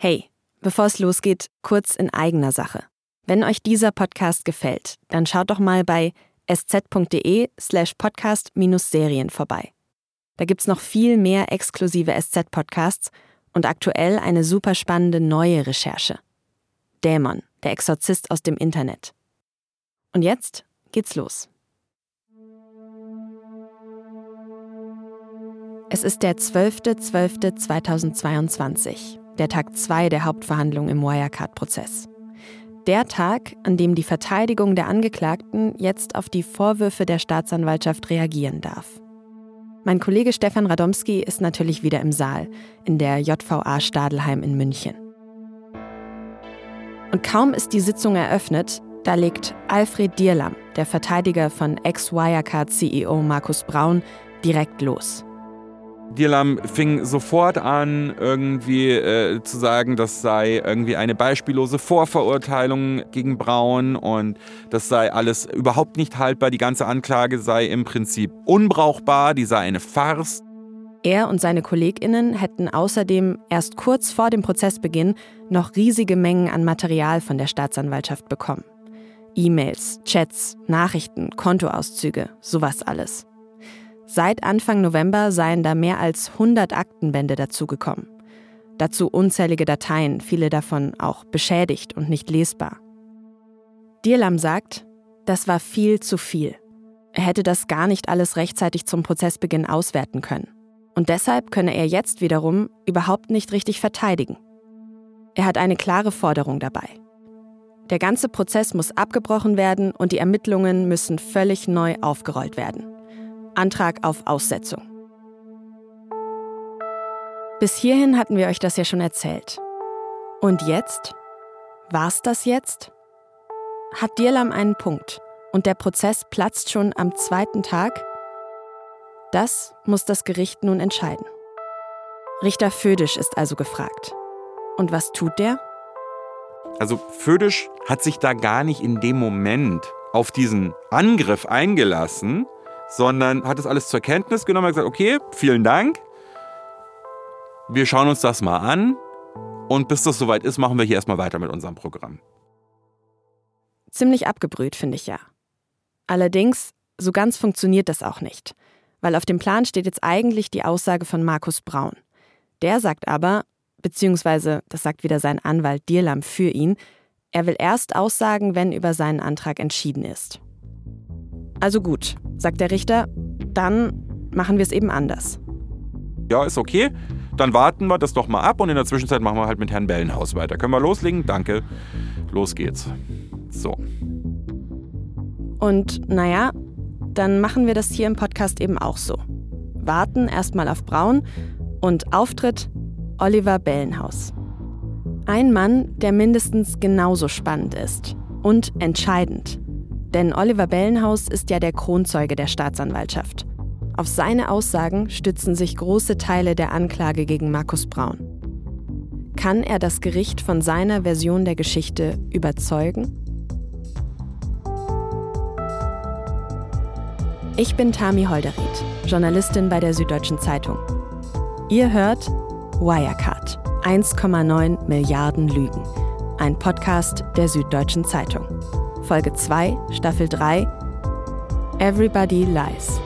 Hey, bevor es losgeht, kurz in eigener Sache. Wenn euch dieser Podcast gefällt, dann schaut doch mal bei sz.de slash podcast-serien vorbei. Da gibt's noch viel mehr exklusive SZ-Podcasts und aktuell eine super spannende neue Recherche. Dämon, der Exorzist aus dem Internet. Und jetzt geht's los. Es ist der 12.12.2022, der Tag 2 der Hauptverhandlung im Wirecard-Prozess. Der Tag, an dem die Verteidigung der Angeklagten jetzt auf die Vorwürfe der Staatsanwaltschaft reagieren darf. Mein Kollege Stefan Radomski ist natürlich wieder im Saal, in der JVA Stadelheim in München. Und kaum ist die Sitzung eröffnet, da legt Alfred Dierlam, der Verteidiger von Ex-Wirecard-CEO Markus Braun, direkt los. Dirlam fing sofort an, irgendwie äh, zu sagen, das sei irgendwie eine beispiellose Vorverurteilung gegen Braun und das sei alles überhaupt nicht haltbar. Die ganze Anklage sei im Prinzip unbrauchbar, die sei eine Farce. Er und seine KollegInnen hätten außerdem erst kurz vor dem Prozessbeginn noch riesige Mengen an Material von der Staatsanwaltschaft bekommen. E-Mails, Chats, Nachrichten, Kontoauszüge, sowas alles. Seit Anfang November seien da mehr als 100 Aktenbände dazugekommen. Dazu unzählige Dateien, viele davon auch beschädigt und nicht lesbar. Dirlam sagt, das war viel zu viel. Er hätte das gar nicht alles rechtzeitig zum Prozessbeginn auswerten können. Und deshalb könne er jetzt wiederum überhaupt nicht richtig verteidigen. Er hat eine klare Forderung dabei. Der ganze Prozess muss abgebrochen werden und die Ermittlungen müssen völlig neu aufgerollt werden. Antrag auf Aussetzung. Bis hierhin hatten wir euch das ja schon erzählt. Und jetzt? War's das jetzt? Hat Dirlam einen Punkt und der Prozess platzt schon am zweiten Tag? Das muss das Gericht nun entscheiden. Richter Födisch ist also gefragt. Und was tut der? Also Födisch hat sich da gar nicht in dem Moment auf diesen Angriff eingelassen, sondern hat das alles zur Kenntnis genommen und gesagt, okay, vielen Dank. Wir schauen uns das mal an und bis das soweit ist, machen wir hier erstmal weiter mit unserem Programm. Ziemlich abgebrüht, finde ich ja. Allerdings, so ganz funktioniert das auch nicht, weil auf dem Plan steht jetzt eigentlich die Aussage von Markus Braun. Der sagt aber, beziehungsweise das sagt wieder sein Anwalt Dirlam für ihn, er will erst aussagen, wenn über seinen Antrag entschieden ist. Also gut, sagt der Richter, dann machen wir es eben anders. Ja, ist okay. Dann warten wir das doch mal ab und in der Zwischenzeit machen wir halt mit Herrn Bellenhaus weiter. Können wir loslegen? Danke. Los geht's. So. Und naja, dann machen wir das hier im Podcast eben auch so. Warten erstmal auf Braun und Auftritt Oliver Bellenhaus. Ein Mann, der mindestens genauso spannend ist und entscheidend. Denn Oliver Bellenhaus ist ja der Kronzeuge der Staatsanwaltschaft. Auf seine Aussagen stützen sich große Teile der Anklage gegen Markus Braun. Kann er das Gericht von seiner Version der Geschichte überzeugen? Ich bin Tami Holderried, Journalistin bei der Süddeutschen Zeitung. Ihr hört Wirecard, 1,9 Milliarden Lügen, ein Podcast der Süddeutschen Zeitung. Folge 2, Staffel 3 Everybody Lies.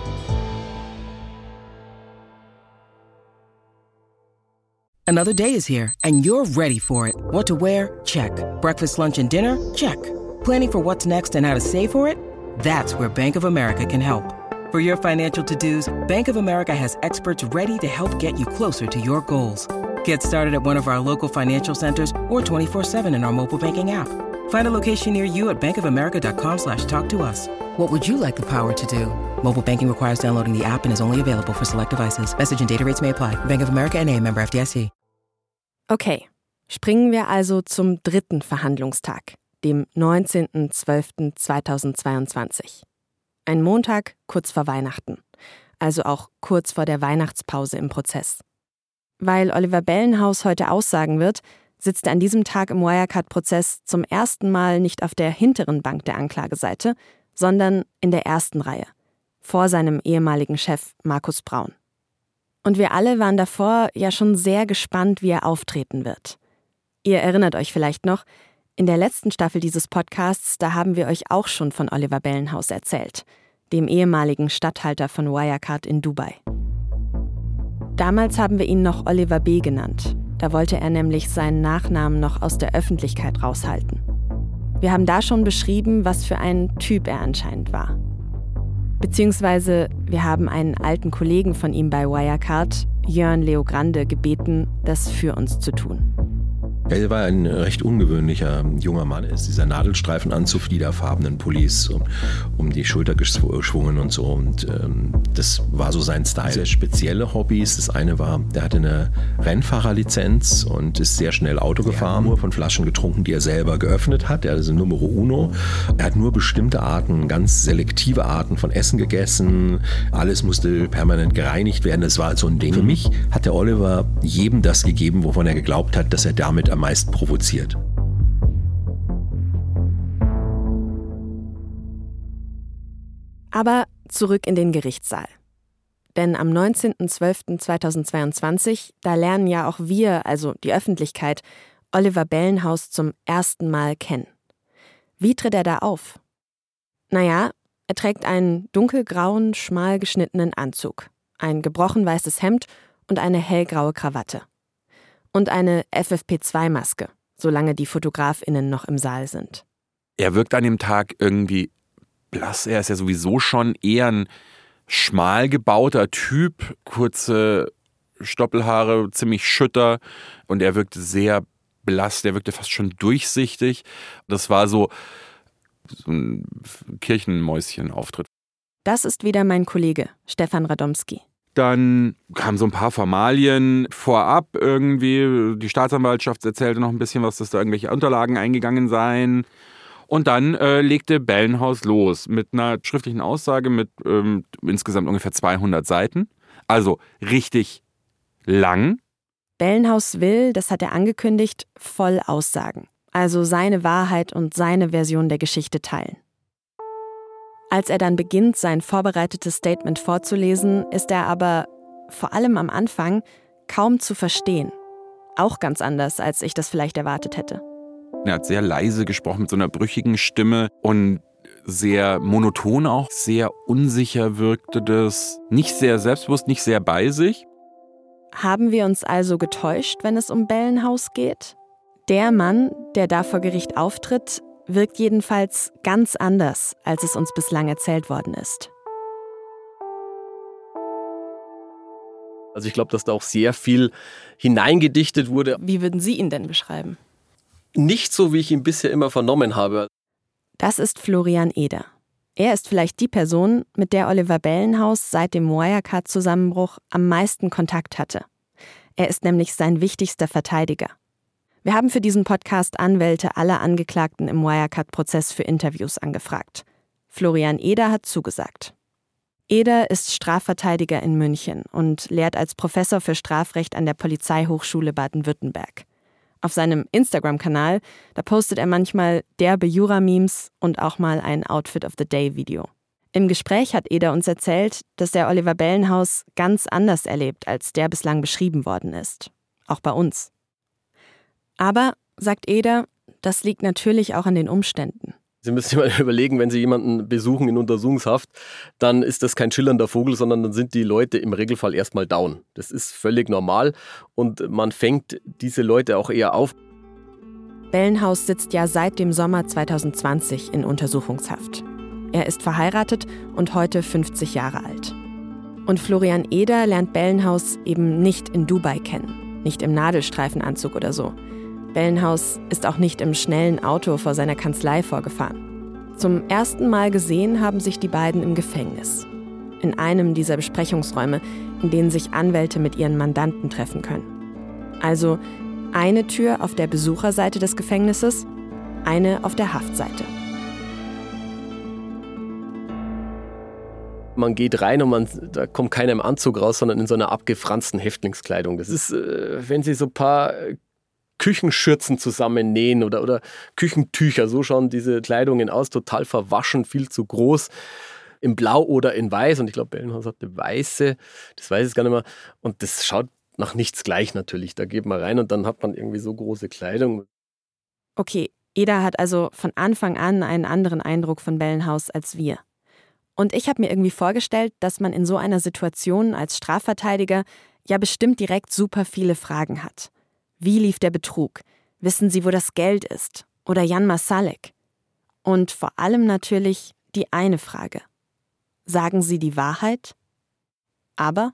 Another day is here and you're ready for it. What to wear? Check. Breakfast, lunch, and dinner? Check. Planning for what's next and how to save for it? That's where Bank of America can help. For your financial to-dos, Bank of America has experts ready to help get you closer to your goals. Get started at one of our local financial centers or 24-7 in our mobile banking app. Find a location near you at bankofamerica.com slash talk to us. What would you like the power to do? Mobile banking requires downloading the app and is only available for select devices. Message and data rates may apply. Bank of America and a member FDIC. Okay, springen wir also zum dritten Verhandlungstag, dem 19.12.2022. Ein Montag kurz vor Weihnachten, also auch kurz vor der Weihnachtspause im Prozess. Weil Oliver Bellenhaus heute aussagen wird, sitzt er an diesem Tag im Wirecard-Prozess zum ersten Mal nicht auf der hinteren Bank der Anklageseite, sondern in der ersten Reihe, vor seinem ehemaligen Chef Markus Braun. Und wir alle waren davor ja schon sehr gespannt, wie er auftreten wird. Ihr erinnert euch vielleicht noch, in der letzten Staffel dieses Podcasts, da haben wir euch auch schon von Oliver Bellenhaus erzählt, dem ehemaligen Statthalter von Wirecard in Dubai. Damals haben wir ihn noch Oliver B. genannt. Da wollte er nämlich seinen Nachnamen noch aus der Öffentlichkeit raushalten. Wir haben da schon beschrieben, was für ein Typ er anscheinend war. Beziehungsweise wir haben einen alten Kollegen von ihm bei Wirecard, Jörn Leogrande, gebeten, das für uns zu tun. Er war ein recht ungewöhnlicher junger Mann. Er ist dieser Nadelstreifenanzug, fliederfarbenen Pullis um, um, die Schulter geschwungen und so. Und ähm, das war so sein Style. Sehr spezielle Hobbys. Das eine war, der hatte eine Rennfahrerlizenz und ist sehr schnell Auto gefahren. Nur von Flaschen getrunken, die er selber geöffnet hat. Er hatte Numero Uno. Er hat nur bestimmte Arten, ganz selektive Arten von Essen gegessen. Alles musste permanent gereinigt werden. Das war so ein Ding. Für mich hat der Oliver jedem das gegeben, wovon er geglaubt hat, dass er damit am meisten provoziert. Aber zurück in den Gerichtssaal. Denn am 19.12.2022, da lernen ja auch wir, also die Öffentlichkeit, Oliver Bellenhaus zum ersten Mal kennen. Wie tritt er da auf? Naja, er trägt einen dunkelgrauen, schmal geschnittenen Anzug, ein gebrochen weißes Hemd und eine hellgraue Krawatte und eine FFP2-Maske, solange die Fotografinnen noch im Saal sind. Er wirkt an dem Tag irgendwie blass. Er ist ja sowieso schon eher ein schmal gebauter Typ, kurze Stoppelhaare, ziemlich schütter und er wirkte sehr blass, der wirkte fast schon durchsichtig. Das war so, so ein Kirchenmäuschen-Auftritt. Das ist wieder mein Kollege, Stefan Radomski. Dann kamen so ein paar Formalien vorab irgendwie. Die Staatsanwaltschaft erzählte noch ein bisschen was, dass da irgendwelche Unterlagen eingegangen seien. Und dann äh, legte Bellenhaus los mit einer schriftlichen Aussage mit ähm, insgesamt ungefähr 200 Seiten. Also richtig lang. Bellenhaus will, das hat er angekündigt, voll aussagen. Also seine Wahrheit und seine Version der Geschichte teilen. Als er dann beginnt, sein vorbereitetes Statement vorzulesen, ist er aber, vor allem am Anfang, kaum zu verstehen. Auch ganz anders, als ich das vielleicht erwartet hätte. Er hat sehr leise gesprochen mit so einer brüchigen Stimme und sehr monoton auch, sehr unsicher wirkte das, nicht sehr selbstbewusst, nicht sehr bei sich. Haben wir uns also getäuscht, wenn es um Bellenhaus geht? Der Mann, der da vor Gericht auftritt, wirkt jedenfalls ganz anders, als es uns bislang erzählt worden ist. Also ich glaube, dass da auch sehr viel hineingedichtet wurde. Wie würden Sie ihn denn beschreiben? Nicht so, wie ich ihn bisher immer vernommen habe. Das ist Florian Eder. Er ist vielleicht die Person, mit der Oliver Bellenhaus seit dem Wirecard-Zusammenbruch am meisten Kontakt hatte. Er ist nämlich sein wichtigster Verteidiger. Wir haben für diesen Podcast Anwälte aller Angeklagten im Wirecard-Prozess für Interviews angefragt. Florian Eder hat zugesagt. Eder ist Strafverteidiger in München und lehrt als Professor für Strafrecht an der Polizeihochschule Baden-Württemberg. Auf seinem Instagram-Kanal, da postet er manchmal derbe Jura-Memes und auch mal ein Outfit of the Day-Video. Im Gespräch hat Eder uns erzählt, dass er Oliver Bellenhaus ganz anders erlebt, als der bislang beschrieben worden ist. Auch bei uns. Aber, sagt Eder, das liegt natürlich auch an den Umständen. Sie müssen sich mal überlegen, wenn Sie jemanden besuchen in Untersuchungshaft, dann ist das kein schillernder Vogel, sondern dann sind die Leute im Regelfall erstmal down. Das ist völlig normal und man fängt diese Leute auch eher auf. Bellenhaus sitzt ja seit dem Sommer 2020 in Untersuchungshaft. Er ist verheiratet und heute 50 Jahre alt. Und Florian Eder lernt Bellenhaus eben nicht in Dubai kennen, nicht im Nadelstreifenanzug oder so. Bellenhaus ist auch nicht im schnellen Auto vor seiner Kanzlei vorgefahren. Zum ersten Mal gesehen haben sich die beiden im Gefängnis. In einem dieser Besprechungsräume, in denen sich Anwälte mit ihren Mandanten treffen können. Also eine Tür auf der Besucherseite des Gefängnisses, eine auf der Haftseite. Man geht rein und man, da kommt keiner im Anzug raus, sondern in so einer abgefransten Häftlingskleidung. Das ist, äh, wenn Sie so ein paar Küchenschürzen zusammennähen oder, oder Küchentücher. So schauen diese Kleidungen aus, total verwaschen, viel zu groß. In Blau oder in Weiß. Und ich glaube, Bellenhaus hatte weiße, das weiß ich gar nicht mehr. Und das schaut nach nichts gleich natürlich. Da geht man rein und dann hat man irgendwie so große Kleidung. Okay, Eda hat also von Anfang an einen anderen Eindruck von Bellenhaus als wir. Und ich habe mir irgendwie vorgestellt, dass man in so einer Situation als Strafverteidiger ja bestimmt direkt super viele Fragen hat. Wie lief der Betrug? Wissen Sie, wo das Geld ist? Oder Jan Masalek? Und vor allem natürlich die eine Frage. Sagen Sie die Wahrheit? Aber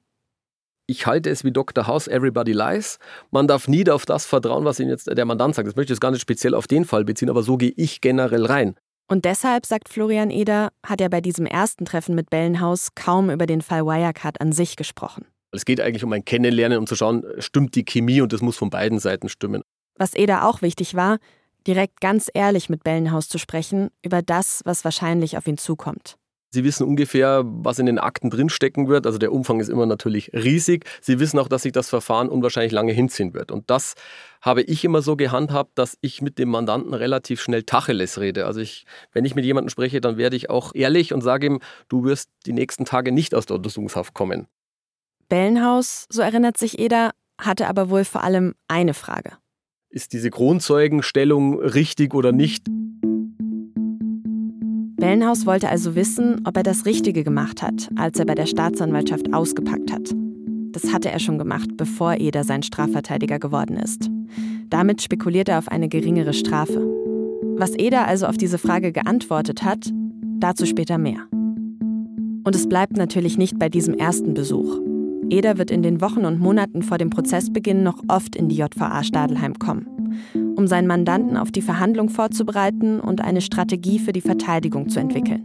ich halte es wie Dr. House, everybody lies. Man darf nie auf das vertrauen, was Ihnen jetzt der Mandant sagt. Das möchte ich jetzt gar nicht speziell auf den Fall beziehen, aber so gehe ich generell rein. Und deshalb, sagt Florian Eder, hat er bei diesem ersten Treffen mit Bellenhaus kaum über den Fall Wirecard an sich gesprochen. Es geht eigentlich um ein Kennenlernen, um zu schauen, stimmt die Chemie und das muss von beiden Seiten stimmen. Was Eder auch wichtig war, direkt ganz ehrlich mit Bellenhaus zu sprechen über das, was wahrscheinlich auf ihn zukommt. Sie wissen ungefähr, was in den Akten drinstecken wird. Also der Umfang ist immer natürlich riesig. Sie wissen auch, dass sich das Verfahren unwahrscheinlich lange hinziehen wird. Und das habe ich immer so gehandhabt, dass ich mit dem Mandanten relativ schnell Tacheles rede. Also ich, wenn ich mit jemandem spreche, dann werde ich auch ehrlich und sage ihm, du wirst die nächsten Tage nicht aus der Untersuchungshaft kommen. Bellenhaus, so erinnert sich Eder, hatte aber wohl vor allem eine Frage. Ist diese Kronzeugenstellung richtig oder nicht? Bellenhaus wollte also wissen, ob er das Richtige gemacht hat, als er bei der Staatsanwaltschaft ausgepackt hat. Das hatte er schon gemacht, bevor Eder sein Strafverteidiger geworden ist. Damit spekuliert er auf eine geringere Strafe. Was Eder also auf diese Frage geantwortet hat, dazu später mehr. Und es bleibt natürlich nicht bei diesem ersten Besuch. Eder wird in den Wochen und Monaten vor dem Prozessbeginn noch oft in die JVA Stadelheim kommen um seinen Mandanten auf die Verhandlung vorzubereiten und eine Strategie für die Verteidigung zu entwickeln.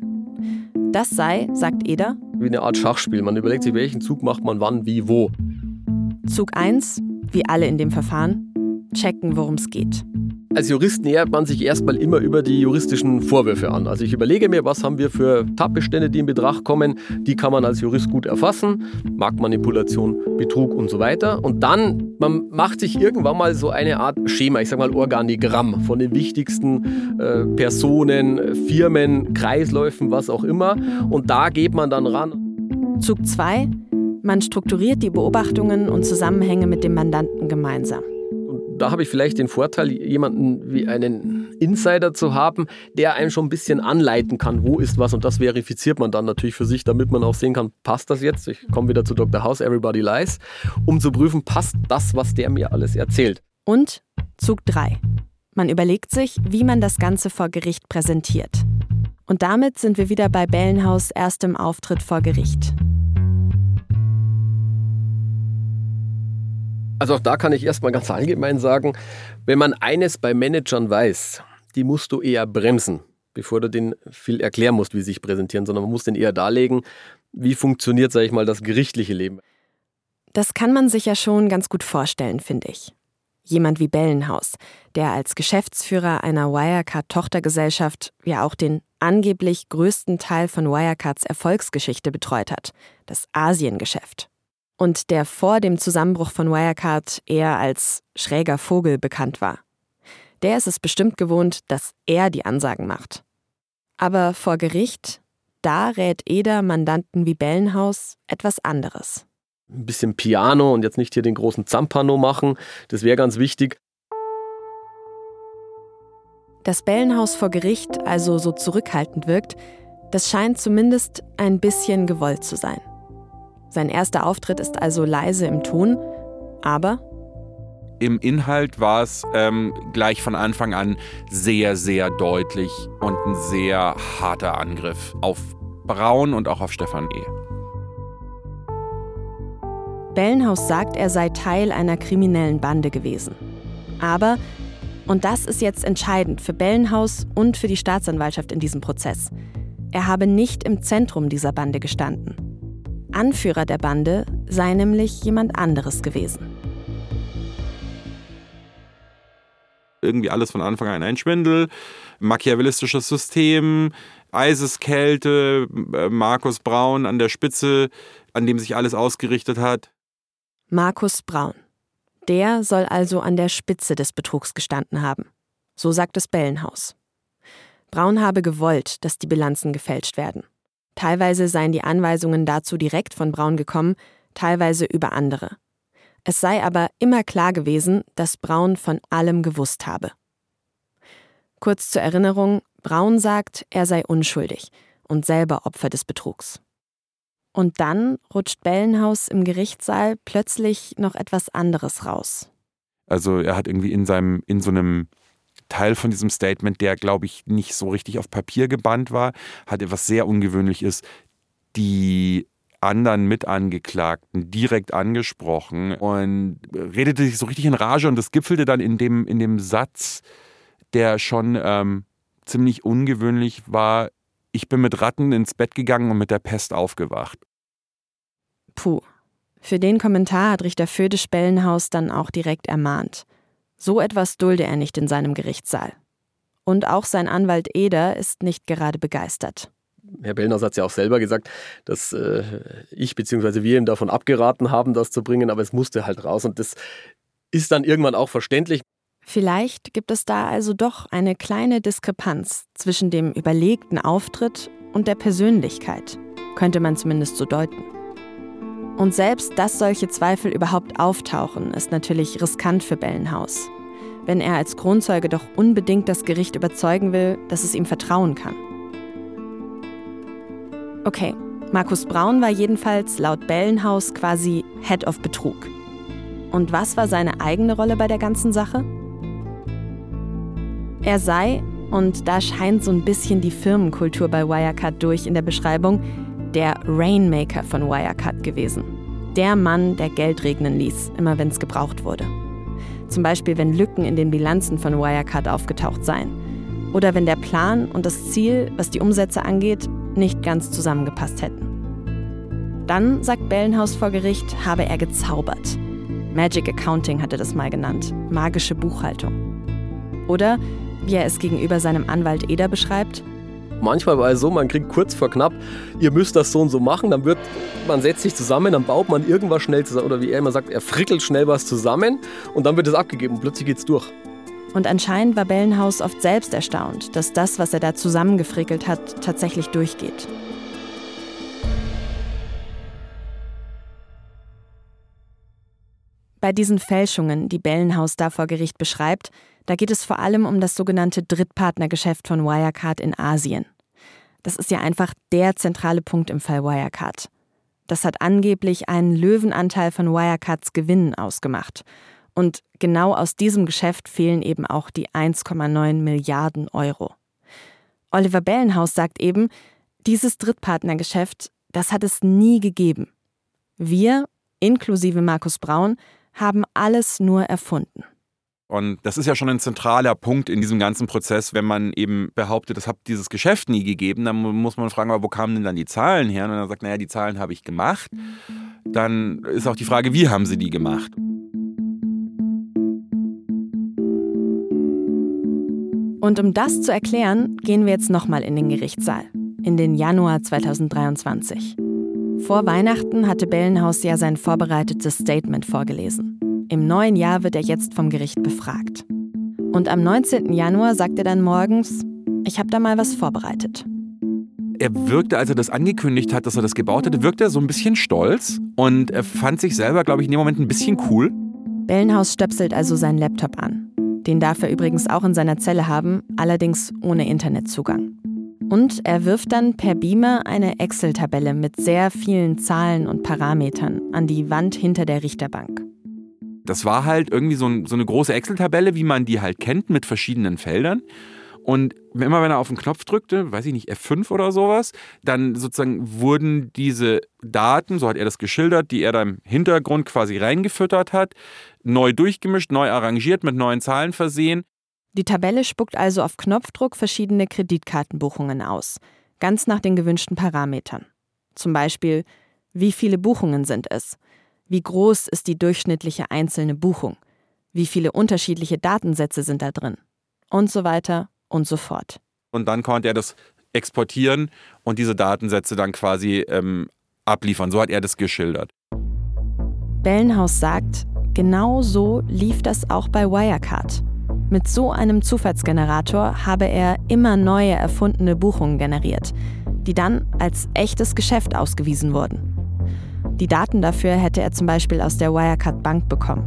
Das sei, sagt Eder, wie eine Art Schachspiel. Man überlegt sich, welchen Zug macht man wann, wie, wo. Zug 1, wie alle in dem Verfahren, checken, worum es geht. Als Jurist nähert man sich erstmal immer über die juristischen Vorwürfe an. Also ich überlege mir, was haben wir für Tatbestände, die in Betracht kommen. Die kann man als Jurist gut erfassen. Marktmanipulation, Betrug und so weiter. Und dann, man macht sich irgendwann mal so eine Art Schema, ich sage mal Organigramm von den wichtigsten äh, Personen, Firmen, Kreisläufen, was auch immer. Und da geht man dann ran. Zug 2. Man strukturiert die Beobachtungen und Zusammenhänge mit dem Mandanten gemeinsam da habe ich vielleicht den Vorteil, jemanden wie einen Insider zu haben, der einem schon ein bisschen anleiten kann, wo ist was und das verifiziert man dann natürlich für sich, damit man auch sehen kann, passt das jetzt? Ich komme wieder zu Dr. House, Everybody Lies, um zu prüfen, passt das, was der mir alles erzählt. Und Zug 3. Man überlegt sich, wie man das Ganze vor Gericht präsentiert. Und damit sind wir wieder bei Bellenhaus erstem Auftritt vor Gericht. Also auch da kann ich erstmal ganz allgemein sagen, wenn man eines bei Managern weiß, die musst du eher bremsen, bevor du den viel erklären musst, wie sie sich präsentieren, sondern man muss den eher darlegen, wie funktioniert, sage ich mal, das gerichtliche Leben. Das kann man sich ja schon ganz gut vorstellen, finde ich. Jemand wie Bellenhaus, der als Geschäftsführer einer Wirecard-Tochtergesellschaft ja auch den angeblich größten Teil von Wirecards Erfolgsgeschichte betreut hat, das Asiengeschäft und der vor dem Zusammenbruch von Wirecard eher als schräger Vogel bekannt war. Der ist es bestimmt gewohnt, dass er die Ansagen macht. Aber vor Gericht, da rät Eder Mandanten wie Bellenhaus etwas anderes. Ein bisschen Piano und jetzt nicht hier den großen Zampano machen, das wäre ganz wichtig. Dass Bellenhaus vor Gericht also so zurückhaltend wirkt, das scheint zumindest ein bisschen gewollt zu sein. Sein erster Auftritt ist also leise im Ton, aber im Inhalt war es ähm, gleich von Anfang an sehr, sehr deutlich und ein sehr harter Angriff auf Braun und auch auf Stefan E. Bellenhaus sagt, er sei Teil einer kriminellen Bande gewesen. Aber, und das ist jetzt entscheidend für Bellenhaus und für die Staatsanwaltschaft in diesem Prozess, er habe nicht im Zentrum dieser Bande gestanden. Anführer der Bande sei nämlich jemand anderes gewesen. Irgendwie alles von Anfang an ein Schwindel, machiavellistisches System, Eiseskälte, äh, Markus Braun an der Spitze, an dem sich alles ausgerichtet hat. Markus Braun. Der soll also an der Spitze des Betrugs gestanden haben. So sagt es Bellenhaus. Braun habe gewollt, dass die Bilanzen gefälscht werden. Teilweise seien die Anweisungen dazu direkt von Braun gekommen, teilweise über andere. Es sei aber immer klar gewesen, dass Braun von allem gewusst habe. Kurz zur Erinnerung, Braun sagt, er sei unschuldig und selber Opfer des Betrugs. Und dann rutscht Bellenhaus im Gerichtssaal plötzlich noch etwas anderes raus. Also er hat irgendwie in seinem, in so einem Teil von diesem Statement, der, glaube ich, nicht so richtig auf Papier gebannt war, hat etwas sehr ungewöhnlich ist, die anderen Mitangeklagten direkt angesprochen und redete sich so richtig in Rage und das gipfelte dann in dem, in dem Satz, der schon ähm, ziemlich ungewöhnlich war. Ich bin mit Ratten ins Bett gegangen und mit der Pest aufgewacht. Puh. Für den Kommentar hat Richter Födisch Bellenhaus dann auch direkt ermahnt. So etwas dulde er nicht in seinem Gerichtssaal. Und auch sein Anwalt Eder ist nicht gerade begeistert. Herr Bellners hat es ja auch selber gesagt, dass äh, ich bzw. wir ihm davon abgeraten haben, das zu bringen, aber es musste halt raus und das ist dann irgendwann auch verständlich. Vielleicht gibt es da also doch eine kleine Diskrepanz zwischen dem überlegten Auftritt und der Persönlichkeit, könnte man zumindest so deuten. Und selbst, dass solche Zweifel überhaupt auftauchen, ist natürlich riskant für Bellenhaus, wenn er als Kronzeuge doch unbedingt das Gericht überzeugen will, dass es ihm vertrauen kann. Okay, Markus Braun war jedenfalls laut Bellenhaus quasi Head of Betrug. Und was war seine eigene Rolle bei der ganzen Sache? Er sei, und da scheint so ein bisschen die Firmenkultur bei Wirecard durch in der Beschreibung, der Rainmaker von Wirecard gewesen. Der Mann, der Geld regnen ließ, immer wenn es gebraucht wurde. Zum Beispiel, wenn Lücken in den Bilanzen von Wirecard aufgetaucht seien. Oder wenn der Plan und das Ziel, was die Umsätze angeht, nicht ganz zusammengepasst hätten. Dann, sagt Bellenhaus vor Gericht, habe er gezaubert. Magic Accounting hatte das mal genannt, magische Buchhaltung. Oder, wie er es gegenüber seinem Anwalt Eder beschreibt, Manchmal war es so, man kriegt kurz vor knapp, ihr müsst das so und so machen, dann wird, man setzt sich zusammen, dann baut man irgendwas schnell zusammen, oder wie er immer sagt, er frickelt schnell was zusammen und dann wird es abgegeben und plötzlich geht's durch. Und anscheinend war Bellenhaus oft selbst erstaunt, dass das, was er da zusammengefrickelt hat, tatsächlich durchgeht. Bei diesen Fälschungen, die Bellenhaus da vor Gericht beschreibt, da geht es vor allem um das sogenannte Drittpartnergeschäft von Wirecard in Asien. Das ist ja einfach der zentrale Punkt im Fall Wirecard. Das hat angeblich einen Löwenanteil von Wirecards Gewinnen ausgemacht. Und genau aus diesem Geschäft fehlen eben auch die 1,9 Milliarden Euro. Oliver Bellenhaus sagt eben, dieses Drittpartnergeschäft, das hat es nie gegeben. Wir, inklusive Markus Braun, haben alles nur erfunden. Und das ist ja schon ein zentraler Punkt in diesem ganzen Prozess, wenn man eben behauptet, es hat dieses Geschäft nie gegeben, dann muss man fragen, wo kamen denn dann die Zahlen her? Und dann sagt, naja, die Zahlen habe ich gemacht. Dann ist auch die Frage, wie haben sie die gemacht? Und um das zu erklären, gehen wir jetzt nochmal in den Gerichtssaal, in den Januar 2023. Vor Weihnachten hatte Bellenhaus ja sein vorbereitetes Statement vorgelesen. Im neuen Jahr wird er jetzt vom Gericht befragt. Und am 19. Januar sagt er dann morgens, ich habe da mal was vorbereitet. Er wirkte, als er das angekündigt hat, dass er das gebaut hatte, wirkte er so ein bisschen stolz und er fand sich selber, glaube ich, in dem Moment ein bisschen cool. Bellenhaus stöpselt also seinen Laptop an. Den darf er übrigens auch in seiner Zelle haben, allerdings ohne Internetzugang. Und er wirft dann per Beamer eine Excel-Tabelle mit sehr vielen Zahlen und Parametern an die Wand hinter der Richterbank. Das war halt irgendwie so, ein, so eine große Excel-Tabelle, wie man die halt kennt, mit verschiedenen Feldern. Und immer wenn er auf den Knopf drückte, weiß ich nicht, F5 oder sowas, dann sozusagen wurden diese Daten, so hat er das geschildert, die er da im Hintergrund quasi reingefüttert hat, neu durchgemischt, neu arrangiert, mit neuen Zahlen versehen. Die Tabelle spuckt also auf Knopfdruck verschiedene Kreditkartenbuchungen aus, ganz nach den gewünschten Parametern. Zum Beispiel, wie viele Buchungen sind es? Wie groß ist die durchschnittliche einzelne Buchung? Wie viele unterschiedliche Datensätze sind da drin? Und so weiter und so fort. Und dann konnte er das exportieren und diese Datensätze dann quasi ähm, abliefern. So hat er das geschildert. Bellenhaus sagt, genau so lief das auch bei Wirecard. Mit so einem Zufallsgenerator habe er immer neue erfundene Buchungen generiert, die dann als echtes Geschäft ausgewiesen wurden. Die Daten dafür hätte er zum Beispiel aus der Wirecard Bank bekommen.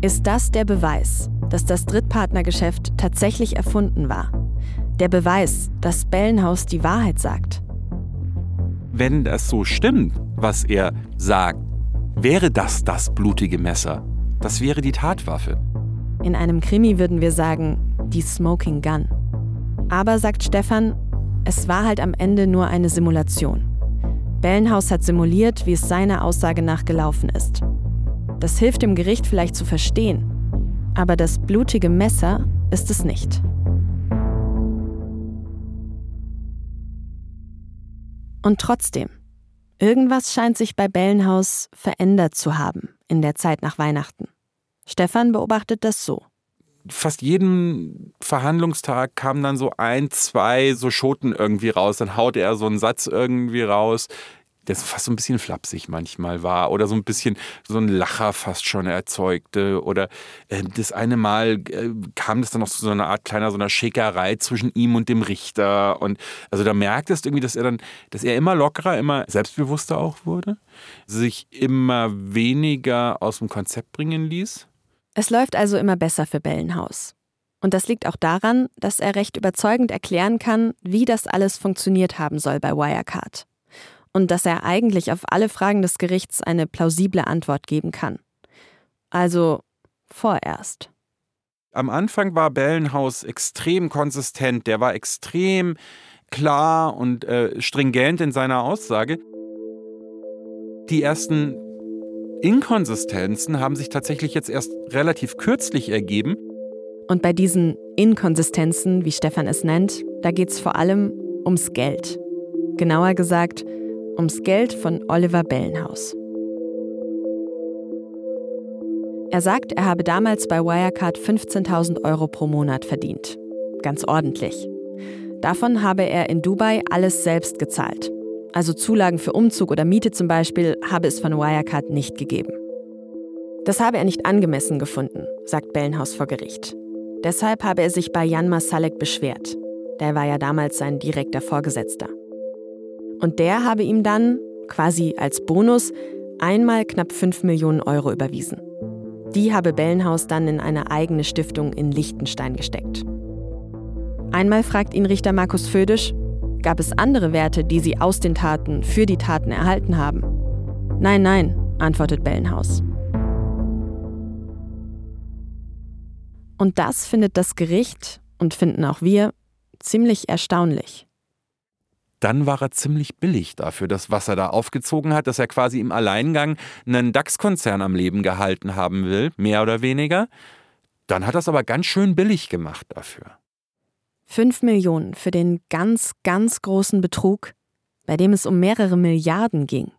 Ist das der Beweis, dass das Drittpartnergeschäft tatsächlich erfunden war? Der Beweis, dass Bellenhaus die Wahrheit sagt? Wenn das so stimmt, was er sagt, wäre das das blutige Messer. Das wäre die Tatwaffe. In einem Krimi würden wir sagen, die Smoking Gun. Aber, sagt Stefan, es war halt am Ende nur eine Simulation. Bellenhaus hat simuliert, wie es seiner Aussage nach gelaufen ist. Das hilft dem Gericht vielleicht zu verstehen, aber das blutige Messer ist es nicht. Und trotzdem, irgendwas scheint sich bei Bellenhaus verändert zu haben in der Zeit nach Weihnachten. Stefan beobachtet das so. Fast jeden Verhandlungstag kamen dann so ein, zwei so Schoten irgendwie raus. Dann haute er so einen Satz irgendwie raus, der fast so ein bisschen flapsig manchmal war oder so ein bisschen so ein Lacher fast schon erzeugte. Oder äh, das eine Mal äh, kam das dann noch zu so einer Art kleiner so einer Schickerei zwischen ihm und dem Richter. Und also da merktest irgendwie, dass er dann, dass er immer lockerer, immer selbstbewusster auch wurde, sich immer weniger aus dem Konzept bringen ließ. Es läuft also immer besser für Bellenhaus. Und das liegt auch daran, dass er recht überzeugend erklären kann, wie das alles funktioniert haben soll bei Wirecard und dass er eigentlich auf alle Fragen des Gerichts eine plausible Antwort geben kann. Also vorerst. Am Anfang war Bellenhaus extrem konsistent, der war extrem klar und äh, stringent in seiner Aussage. Die ersten Inkonsistenzen haben sich tatsächlich jetzt erst relativ kürzlich ergeben. Und bei diesen Inkonsistenzen, wie Stefan es nennt, da geht es vor allem ums Geld. Genauer gesagt, ums Geld von Oliver Bellenhaus. Er sagt, er habe damals bei Wirecard 15.000 Euro pro Monat verdient. Ganz ordentlich. Davon habe er in Dubai alles selbst gezahlt. Also Zulagen für Umzug oder Miete zum Beispiel habe es von Wirecard nicht gegeben. Das habe er nicht angemessen gefunden, sagt Bellenhaus vor Gericht. Deshalb habe er sich bei Jan Masalek beschwert. Der war ja damals sein direkter Vorgesetzter. Und der habe ihm dann, quasi als Bonus, einmal knapp 5 Millionen Euro überwiesen. Die habe Bellenhaus dann in eine eigene Stiftung in Liechtenstein gesteckt. Einmal fragt ihn Richter Markus Födisch, gab es andere Werte, die sie aus den Taten für die Taten erhalten haben? Nein, nein, antwortet Bellenhaus. Und das findet das Gericht und finden auch wir ziemlich erstaunlich dann war er ziemlich billig dafür, das, was er da aufgezogen hat, dass er quasi im Alleingang einen DAX-Konzern am Leben gehalten haben will, mehr oder weniger. Dann hat er es aber ganz schön billig gemacht dafür. Fünf Millionen für den ganz, ganz großen Betrug, bei dem es um mehrere Milliarden ging.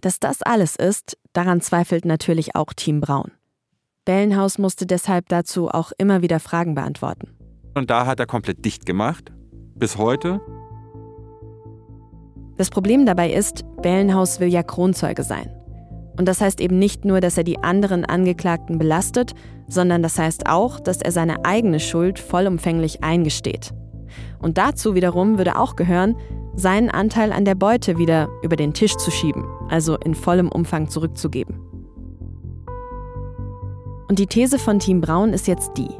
Dass das alles ist, daran zweifelt natürlich auch Team Braun. Bellenhaus musste deshalb dazu auch immer wieder Fragen beantworten. Und da hat er komplett dicht gemacht. Bis heute. Das Problem dabei ist, Bellenhaus will ja Kronzeuge sein. Und das heißt eben nicht nur, dass er die anderen Angeklagten belastet, sondern das heißt auch, dass er seine eigene Schuld vollumfänglich eingesteht. Und dazu wiederum würde auch gehören, seinen Anteil an der Beute wieder über den Tisch zu schieben, also in vollem Umfang zurückzugeben. Und die These von Team Braun ist jetzt die.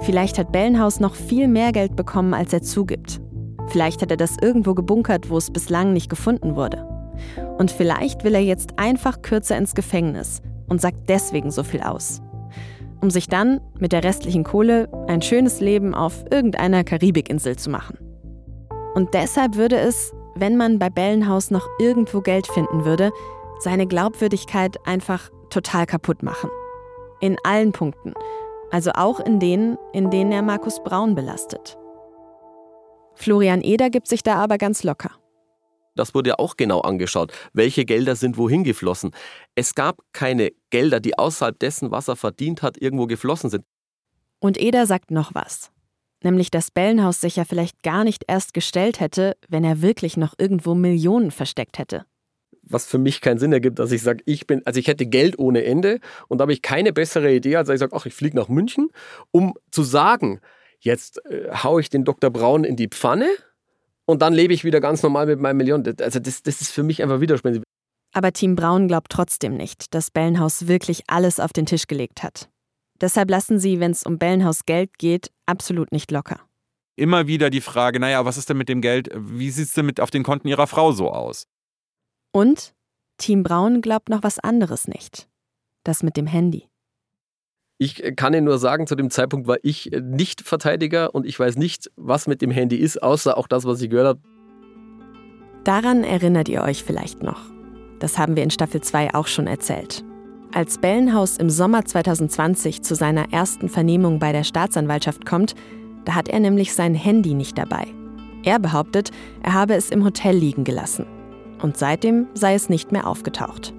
Vielleicht hat Bellenhaus noch viel mehr Geld bekommen, als er zugibt. Vielleicht hat er das irgendwo gebunkert, wo es bislang nicht gefunden wurde. Und vielleicht will er jetzt einfach kürzer ins Gefängnis und sagt deswegen so viel aus. Um sich dann mit der restlichen Kohle ein schönes Leben auf irgendeiner Karibikinsel zu machen. Und deshalb würde es, wenn man bei Bellenhaus noch irgendwo Geld finden würde, seine Glaubwürdigkeit einfach total kaputt machen. In allen Punkten. Also auch in denen, in denen er Markus Braun belastet. Florian Eder gibt sich da aber ganz locker. Das wurde ja auch genau angeschaut. Welche Gelder sind wohin geflossen? Es gab keine Gelder, die außerhalb dessen, was er verdient hat, irgendwo geflossen sind. Und Eder sagt noch was. Nämlich, dass Bellenhaus sich ja vielleicht gar nicht erst gestellt hätte, wenn er wirklich noch irgendwo Millionen versteckt hätte. Was für mich keinen Sinn ergibt, dass ich sage, ich bin, also ich hätte Geld ohne Ende und da habe ich keine bessere Idee, als ich sage, ach, ich fliege nach München, um zu sagen, jetzt äh, haue ich den Dr. Braun in die Pfanne und dann lebe ich wieder ganz normal mit meinen Millionen. Also das, das ist für mich einfach widersprüchlich. Aber Team Braun glaubt trotzdem nicht, dass Bellenhaus wirklich alles auf den Tisch gelegt hat. Deshalb lassen sie, wenn es um Bellenhaus Geld geht, absolut nicht locker. Immer wieder die Frage, naja, was ist denn mit dem Geld, wie sieht es denn mit auf den Konten ihrer Frau so aus? Und Team Braun glaubt noch was anderes nicht. Das mit dem Handy. Ich kann Ihnen nur sagen, zu dem Zeitpunkt war ich nicht Verteidiger und ich weiß nicht, was mit dem Handy ist, außer auch das, was ich gehört habe. Daran erinnert ihr euch vielleicht noch. Das haben wir in Staffel 2 auch schon erzählt. Als Bellenhaus im Sommer 2020 zu seiner ersten Vernehmung bei der Staatsanwaltschaft kommt, da hat er nämlich sein Handy nicht dabei. Er behauptet, er habe es im Hotel liegen gelassen. Und seitdem sei es nicht mehr aufgetaucht.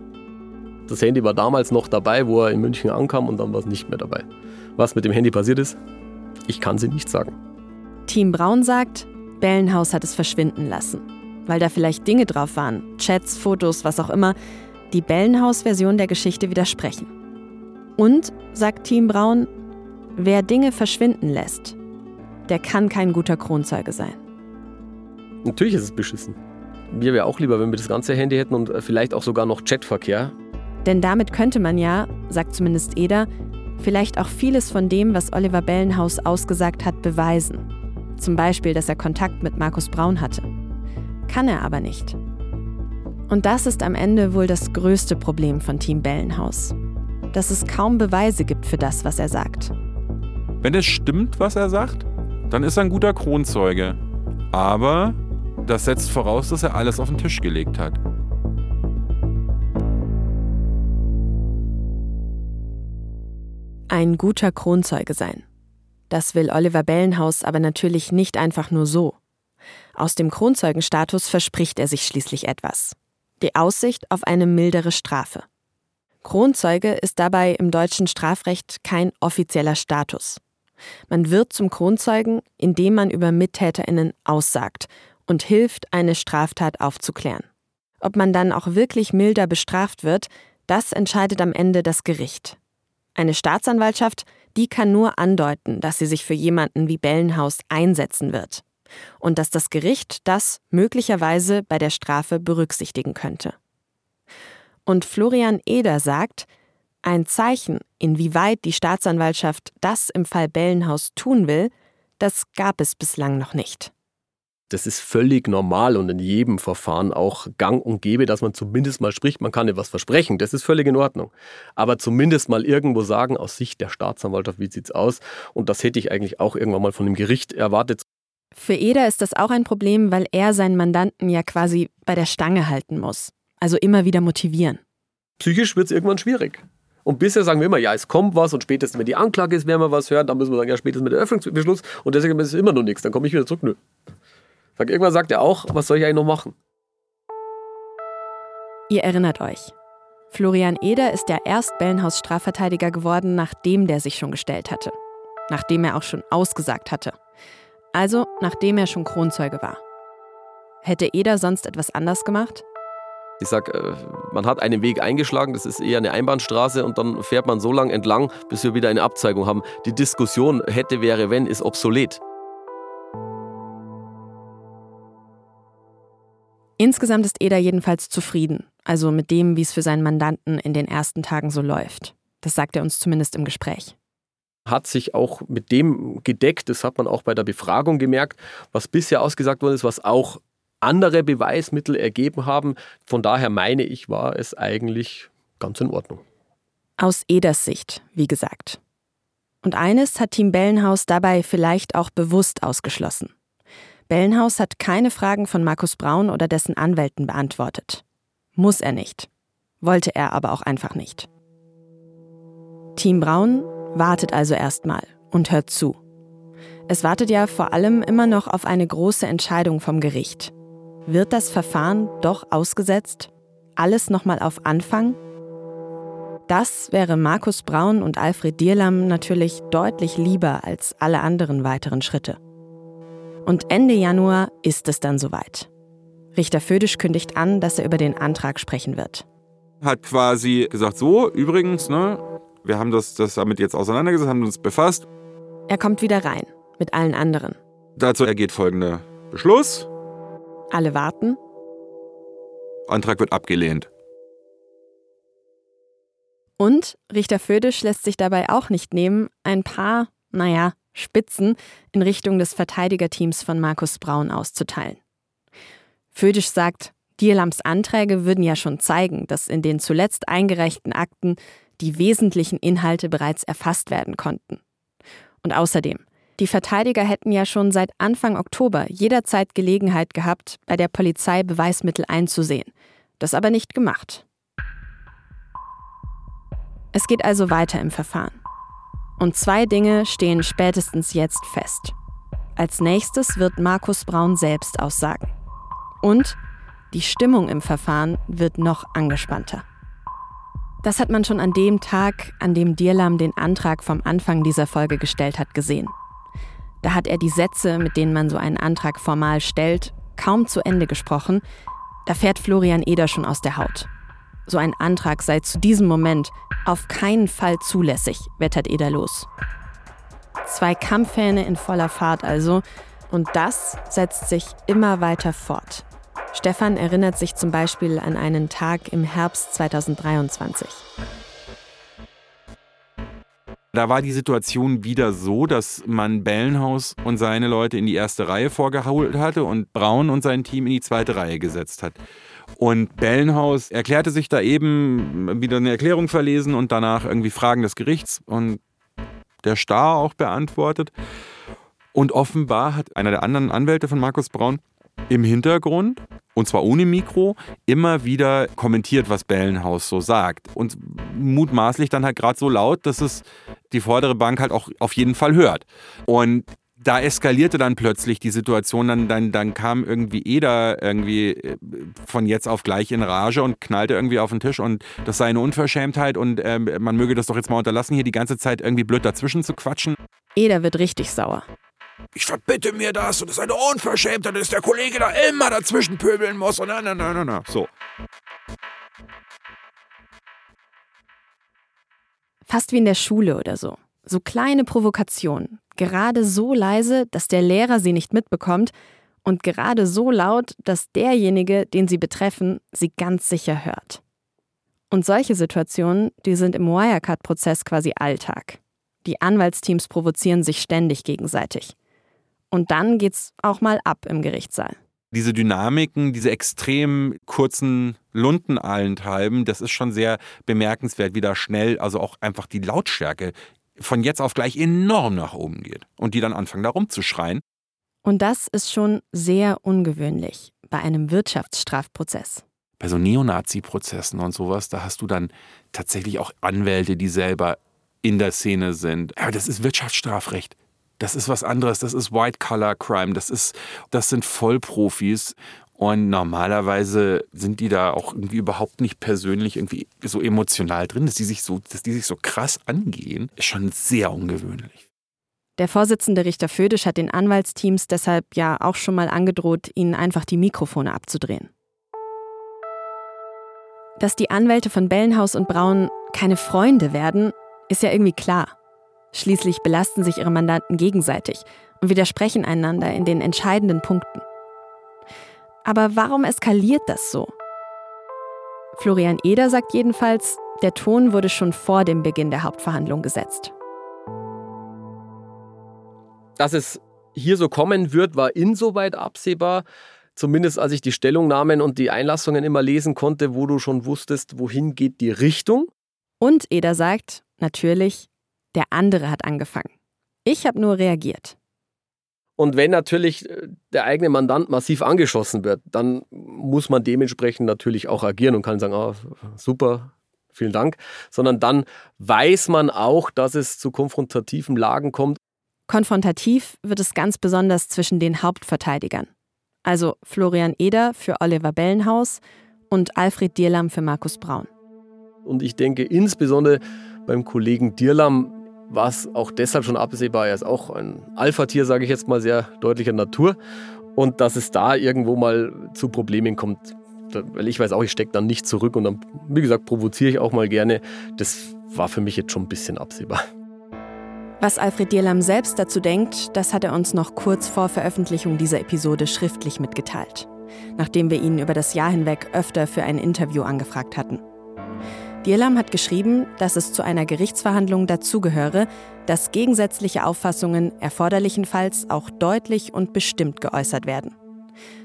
Das Handy war damals noch dabei, wo er in München ankam und dann war es nicht mehr dabei. Was mit dem Handy passiert ist, ich kann sie nicht sagen. Team Braun sagt, Bellenhaus hat es verschwinden lassen weil da vielleicht Dinge drauf waren, Chats, Fotos, was auch immer, die Bellenhaus-Version der Geschichte widersprechen. Und, sagt Team Braun, wer Dinge verschwinden lässt, der kann kein guter Kronzeuge sein. Natürlich ist es beschissen. Mir wäre auch lieber, wenn wir das ganze Handy hätten und vielleicht auch sogar noch Chatverkehr. Denn damit könnte man ja, sagt zumindest Eder, vielleicht auch vieles von dem, was Oliver Bellenhaus ausgesagt hat, beweisen. Zum Beispiel, dass er Kontakt mit Markus Braun hatte kann er aber nicht. Und das ist am Ende wohl das größte Problem von Team Bellenhaus. Dass es kaum Beweise gibt für das, was er sagt. Wenn es stimmt, was er sagt, dann ist er ein guter Kronzeuge. Aber das setzt voraus, dass er alles auf den Tisch gelegt hat. Ein guter Kronzeuge sein. Das will Oliver Bellenhaus aber natürlich nicht einfach nur so. Aus dem Kronzeugenstatus verspricht er sich schließlich etwas. Die Aussicht auf eine mildere Strafe. Kronzeuge ist dabei im deutschen Strafrecht kein offizieller Status. Man wird zum Kronzeugen, indem man über Mittäterinnen aussagt und hilft, eine Straftat aufzuklären. Ob man dann auch wirklich milder bestraft wird, das entscheidet am Ende das Gericht. Eine Staatsanwaltschaft, die kann nur andeuten, dass sie sich für jemanden wie Bellenhaus einsetzen wird und dass das Gericht das möglicherweise bei der Strafe berücksichtigen könnte. Und Florian Eder sagt, ein Zeichen, inwieweit die Staatsanwaltschaft das im Fall Bellenhaus tun will, das gab es bislang noch nicht. Das ist völlig normal und in jedem Verfahren auch gang und gäbe, dass man zumindest mal spricht, man kann etwas versprechen, das ist völlig in Ordnung. Aber zumindest mal irgendwo sagen, aus Sicht der Staatsanwaltschaft, wie sieht es aus? Und das hätte ich eigentlich auch irgendwann mal von dem Gericht erwartet. Für Eder ist das auch ein Problem, weil er seinen Mandanten ja quasi bei der Stange halten muss. Also immer wieder motivieren. Psychisch wird es irgendwann schwierig. Und bisher sagen wir immer, ja, es kommt was und spätestens, wenn die Anklage ist, werden wir was hören, dann müssen wir sagen, ja, spätestens mit dem Eröffnungsbeschluss und deswegen ist es immer noch nichts, dann komme ich wieder zurück. Nö. Sag, irgendwann sagt er auch, was soll ich eigentlich noch machen? Ihr erinnert euch. Florian Eder ist der erst Bellenhaus Strafverteidiger geworden, nachdem der sich schon gestellt hatte. Nachdem er auch schon ausgesagt hatte. Also nachdem er schon Kronzeuge war. Hätte Eder sonst etwas anders gemacht? Ich sag, äh, man hat einen Weg eingeschlagen, das ist eher eine Einbahnstraße und dann fährt man so lange entlang, bis wir wieder eine Abzweigung haben. Die Diskussion hätte, wäre, wenn, ist obsolet. Insgesamt ist Eder jedenfalls zufrieden, also mit dem, wie es für seinen Mandanten in den ersten Tagen so läuft. Das sagt er uns zumindest im Gespräch hat sich auch mit dem gedeckt, das hat man auch bei der Befragung gemerkt, was bisher ausgesagt worden ist, was auch andere Beweismittel ergeben haben. Von daher meine ich, war es eigentlich ganz in Ordnung. Aus Eders Sicht, wie gesagt. Und eines hat Team Bellenhaus dabei vielleicht auch bewusst ausgeschlossen. Bellenhaus hat keine Fragen von Markus Braun oder dessen Anwälten beantwortet. Muss er nicht. Wollte er aber auch einfach nicht. Team Braun wartet also erstmal und hört zu. Es wartet ja vor allem immer noch auf eine große Entscheidung vom Gericht. Wird das Verfahren doch ausgesetzt? Alles nochmal auf Anfang? Das wäre Markus Braun und Alfred Dierlam natürlich deutlich lieber als alle anderen weiteren Schritte. Und Ende Januar ist es dann soweit. Richter Födisch kündigt an, dass er über den Antrag sprechen wird. Hat quasi gesagt, so, übrigens, ne, wir haben das, das damit jetzt auseinandergesetzt, haben uns befasst. Er kommt wieder rein, mit allen anderen. Dazu ergeht folgender Beschluss. Alle warten. Antrag wird abgelehnt. Und Richter Födisch lässt sich dabei auch nicht nehmen, ein paar, naja, Spitzen in Richtung des Verteidigerteams von Markus Braun auszuteilen. Födisch sagt, Dierlams Anträge würden ja schon zeigen, dass in den zuletzt eingereichten Akten die wesentlichen Inhalte bereits erfasst werden konnten. Und außerdem, die Verteidiger hätten ja schon seit Anfang Oktober jederzeit Gelegenheit gehabt, bei der Polizei Beweismittel einzusehen. Das aber nicht gemacht. Es geht also weiter im Verfahren. Und zwei Dinge stehen spätestens jetzt fest. Als nächstes wird Markus Braun selbst aussagen. Und die Stimmung im Verfahren wird noch angespannter. Das hat man schon an dem Tag, an dem Dirlam den Antrag vom Anfang dieser Folge gestellt hat, gesehen. Da hat er die Sätze, mit denen man so einen Antrag formal stellt, kaum zu Ende gesprochen. Da fährt Florian Eder schon aus der Haut. So ein Antrag sei zu diesem Moment auf keinen Fall zulässig, wettert Eder los. Zwei Kampfhähne in voller Fahrt also, und das setzt sich immer weiter fort. Stefan erinnert sich zum Beispiel an einen Tag im Herbst 2023. Da war die Situation wieder so, dass man Bellenhaus und seine Leute in die erste Reihe vorgeholt hatte und Braun und sein Team in die zweite Reihe gesetzt hat. Und Bellenhaus erklärte sich da eben wieder eine Erklärung verlesen und danach irgendwie Fragen des Gerichts und der Star auch beantwortet. Und offenbar hat einer der anderen Anwälte von Markus Braun im Hintergrund, und zwar ohne Mikro, immer wieder kommentiert, was Bellenhaus so sagt. Und mutmaßlich dann halt gerade so laut, dass es die vordere Bank halt auch auf jeden Fall hört. Und da eskalierte dann plötzlich die Situation, dann, dann, dann kam irgendwie Eder irgendwie äh, von jetzt auf gleich in Rage und knallte irgendwie auf den Tisch und das sei eine Unverschämtheit und äh, man möge das doch jetzt mal unterlassen, hier die ganze Zeit irgendwie blöd dazwischen zu quatschen. Eder wird richtig sauer. Ich verbitte mir das und es ist eine Unverschämtheit, dass der Kollege da immer dazwischen pöbeln muss und na, na, na, na, na. So. Fast wie in der Schule oder so. So kleine Provokationen. Gerade so leise, dass der Lehrer sie nicht mitbekommt und gerade so laut, dass derjenige, den sie betreffen, sie ganz sicher hört. Und solche Situationen, die sind im Wirecard-Prozess quasi Alltag. Die Anwaltsteams provozieren sich ständig gegenseitig. Und dann geht's auch mal ab im Gerichtssaal. Diese Dynamiken, diese extrem kurzen Lunden allenthalben, das ist schon sehr bemerkenswert, wie da schnell, also auch einfach die Lautstärke von jetzt auf gleich enorm nach oben geht und die dann anfangen, da rumzuschreien. Und das ist schon sehr ungewöhnlich bei einem Wirtschaftsstrafprozess. Bei so Neonazi-Prozessen und sowas, da hast du dann tatsächlich auch Anwälte, die selber in der Szene sind. Aber das ist Wirtschaftsstrafrecht. Das ist was anderes, das ist White-Collar-Crime, das, ist, das sind Vollprofis. Und normalerweise sind die da auch irgendwie überhaupt nicht persönlich irgendwie so emotional drin, dass die sich so, dass die sich so krass angehen, ist schon sehr ungewöhnlich. Der Vorsitzende Richter Födisch hat den Anwaltsteams deshalb ja auch schon mal angedroht, ihnen einfach die Mikrofone abzudrehen. Dass die Anwälte von Bellenhaus und Braun keine Freunde werden, ist ja irgendwie klar. Schließlich belasten sich ihre Mandanten gegenseitig und widersprechen einander in den entscheidenden Punkten. Aber warum eskaliert das so? Florian Eder sagt jedenfalls, der Ton wurde schon vor dem Beginn der Hauptverhandlung gesetzt. Dass es hier so kommen wird, war insoweit absehbar, zumindest als ich die Stellungnahmen und die Einlassungen immer lesen konnte, wo du schon wusstest, wohin geht die Richtung. Und Eder sagt, natürlich, der andere hat angefangen. Ich habe nur reagiert. Und wenn natürlich äh, der eigene Mandant massiv angeschossen wird, dann muss man dementsprechend natürlich auch agieren und kann sagen, oh, super, vielen Dank, sondern dann weiß man auch, dass es zu konfrontativen Lagen kommt. Konfrontativ wird es ganz besonders zwischen den Hauptverteidigern. Also Florian Eder für Oliver Bellenhaus und Alfred Dierlam für Markus Braun. Und ich denke insbesondere beim Kollegen Dierlam war es auch deshalb schon absehbar. Er ist auch ein Alpha-Tier, sage ich jetzt mal, sehr deutlicher Natur. Und dass es da irgendwo mal zu Problemen kommt, weil ich weiß auch, ich stecke dann nicht zurück und dann, wie gesagt, provoziere ich auch mal gerne. Das war für mich jetzt schon ein bisschen absehbar. Was Alfred Dierlam selbst dazu denkt, das hat er uns noch kurz vor Veröffentlichung dieser Episode schriftlich mitgeteilt. nachdem wir ihn über das Jahr hinweg öfter für ein Interview angefragt hatten. Dielam hat geschrieben, dass es zu einer Gerichtsverhandlung dazugehöre, dass gegensätzliche Auffassungen erforderlichenfalls auch deutlich und bestimmt geäußert werden.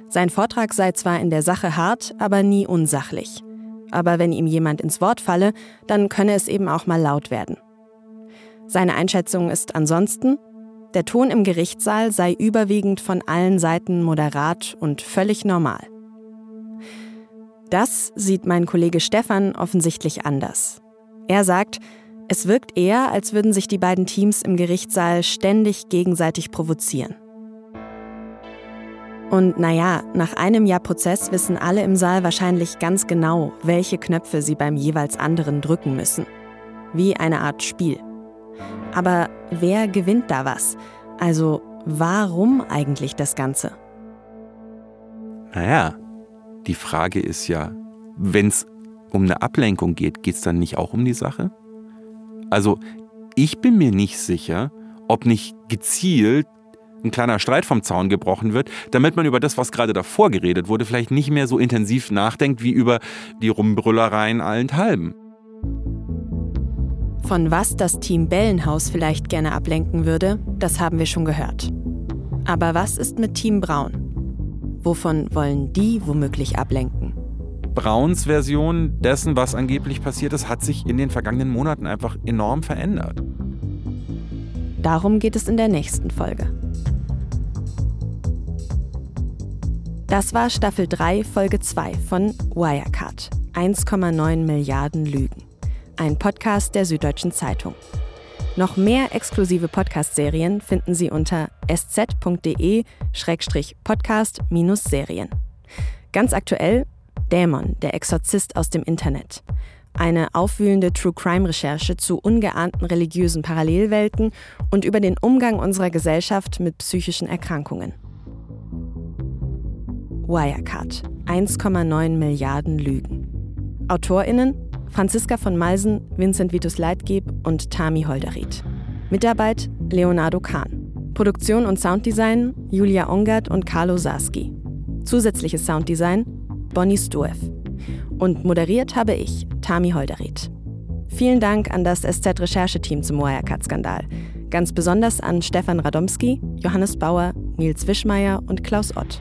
Sein Vortrag sei zwar in der Sache hart, aber nie unsachlich. Aber wenn ihm jemand ins Wort falle, dann könne es eben auch mal laut werden. Seine Einschätzung ist ansonsten, der Ton im Gerichtssaal sei überwiegend von allen Seiten moderat und völlig normal. Das sieht mein Kollege Stefan offensichtlich anders. Er sagt, es wirkt eher, als würden sich die beiden Teams im Gerichtssaal ständig gegenseitig provozieren. Und naja, nach einem Jahr Prozess wissen alle im Saal wahrscheinlich ganz genau, welche Knöpfe sie beim jeweils anderen drücken müssen. Wie eine Art Spiel. Aber wer gewinnt da was? Also warum eigentlich das Ganze? Naja, die Frage ist ja, wenn es um eine Ablenkung geht, geht es dann nicht auch um die Sache? Also ich bin mir nicht sicher, ob nicht gezielt ein kleiner Streit vom Zaun gebrochen wird, damit man über das, was gerade davor geredet wurde, vielleicht nicht mehr so intensiv nachdenkt wie über die Rumbrüllereien allenthalben. Von was das Team Bellenhaus vielleicht gerne ablenken würde, das haben wir schon gehört. Aber was ist mit Team Braun? Wovon wollen die womöglich ablenken? Brauns Version dessen, was angeblich passiert ist, hat sich in den vergangenen Monaten einfach enorm verändert. Darum geht es in der nächsten Folge. Das war Staffel 3, Folge 2 von Wirecard. 1,9 Milliarden Lügen. Ein Podcast der Süddeutschen Zeitung. Noch mehr exklusive Podcast-Serien finden Sie unter sz.de-podcast-serien. Ganz aktuell Dämon, der Exorzist aus dem Internet. Eine aufwühlende True-Crime-Recherche zu ungeahnten religiösen Parallelwelten und über den Umgang unserer Gesellschaft mit psychischen Erkrankungen. Wirecard. 1,9 Milliarden Lügen. AutorInnen Franziska von Malsen, Vincent Vitus Leitgeb und Tami Holderried. Mitarbeit Leonardo Kahn. Produktion und Sounddesign Julia Ongert und Carlo Sarski. Zusätzliches Sounddesign Bonnie Stuev. Und moderiert habe ich, Tami Holderried. Vielen Dank an das SZ-Rechercheteam zum Wirecard-Skandal. Ganz besonders an Stefan Radomski, Johannes Bauer, Nils Wischmeier und Klaus Ott.